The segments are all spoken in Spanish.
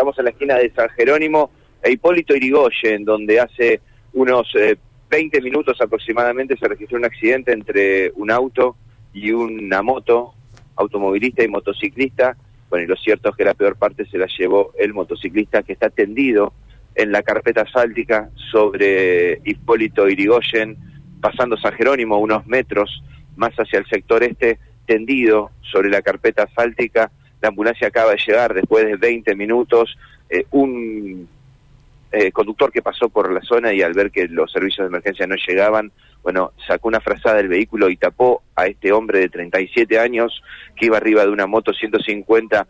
Estamos en la esquina de San Jerónimo e Hipólito Irigoyen, donde hace unos 20 eh, minutos aproximadamente se registró un accidente entre un auto y una moto, automovilista y motociclista. Bueno, y lo cierto es que la peor parte se la llevó el motociclista que está tendido en la carpeta asfáltica sobre Hipólito Irigoyen, pasando San Jerónimo unos metros más hacia el sector este, tendido sobre la carpeta asfáltica. La ambulancia acaba de llegar después de 20 minutos. Eh, un eh, conductor que pasó por la zona y al ver que los servicios de emergencia no llegaban, bueno, sacó una frazada del vehículo y tapó a este hombre de 37 años que iba arriba de una moto 150,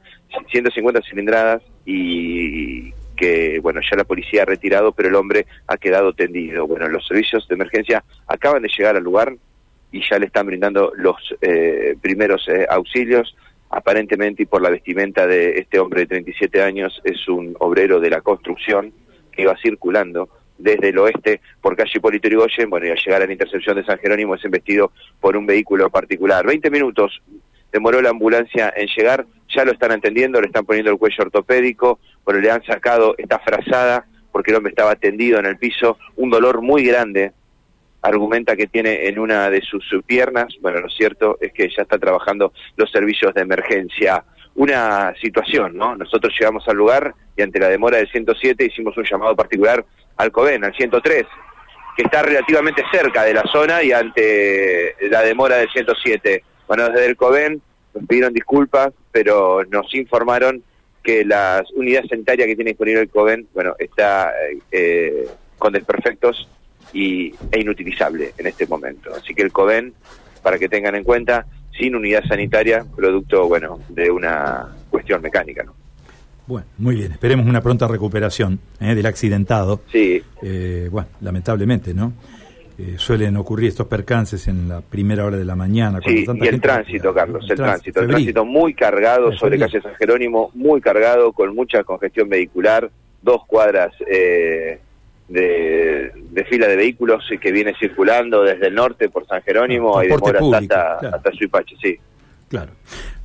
150 cilindradas y que, bueno, ya la policía ha retirado, pero el hombre ha quedado tendido. Bueno, los servicios de emergencia acaban de llegar al lugar y ya le están brindando los eh, primeros eh, auxilios. Aparentemente, y por la vestimenta de este hombre de 37 años, es un obrero de la construcción que iba circulando desde el oeste por calle Hipólito Yrigoyen, bueno, y al llegar a la intercepción de San Jerónimo es embestido por un vehículo particular. 20 minutos. Demoró la ambulancia en llegar, ya lo están entendiendo, le están poniendo el cuello ortopédico, bueno, le han sacado esta frazada porque el hombre estaba tendido en el piso, un dolor muy grande, argumenta que tiene en una de sus piernas, bueno, lo cierto es que ya está trabajando los servicios de emergencia. Una situación, ¿no? Nosotros llegamos al lugar y ante la demora del 107 hicimos un llamado particular al COVEN, al 103, que está relativamente cerca de la zona y ante la demora del 107. Bueno, desde el COVEN nos pidieron disculpas, pero nos informaron que las unidades sanitarias que tiene disponible el COVEN, bueno, está eh, con desperfectos y, e inutilizable en este momento. Así que el COVEN, para que tengan en cuenta, sin unidad sanitaria, producto, bueno, de una cuestión mecánica, ¿no? Bueno, muy bien. Esperemos una pronta recuperación ¿eh? del accidentado. Sí. Eh, bueno, lamentablemente, ¿no? Eh, suelen ocurrir estos percances en la primera hora de la mañana. Sí, y el tránsito, Carlos, el, tránsito. El tránsito muy cargado sobre calle San Jerónimo, muy cargado, con mucha congestión vehicular, dos cuadras eh, de, fila de vehículos que viene circulando desde el norte por San Jerónimo y demora hasta, hasta Suipache, sí. Claro.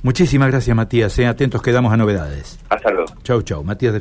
Muchísimas gracias, Matías. ¿eh? Atentos quedamos a novedades. Hasta luego. Chau, chau. Matías de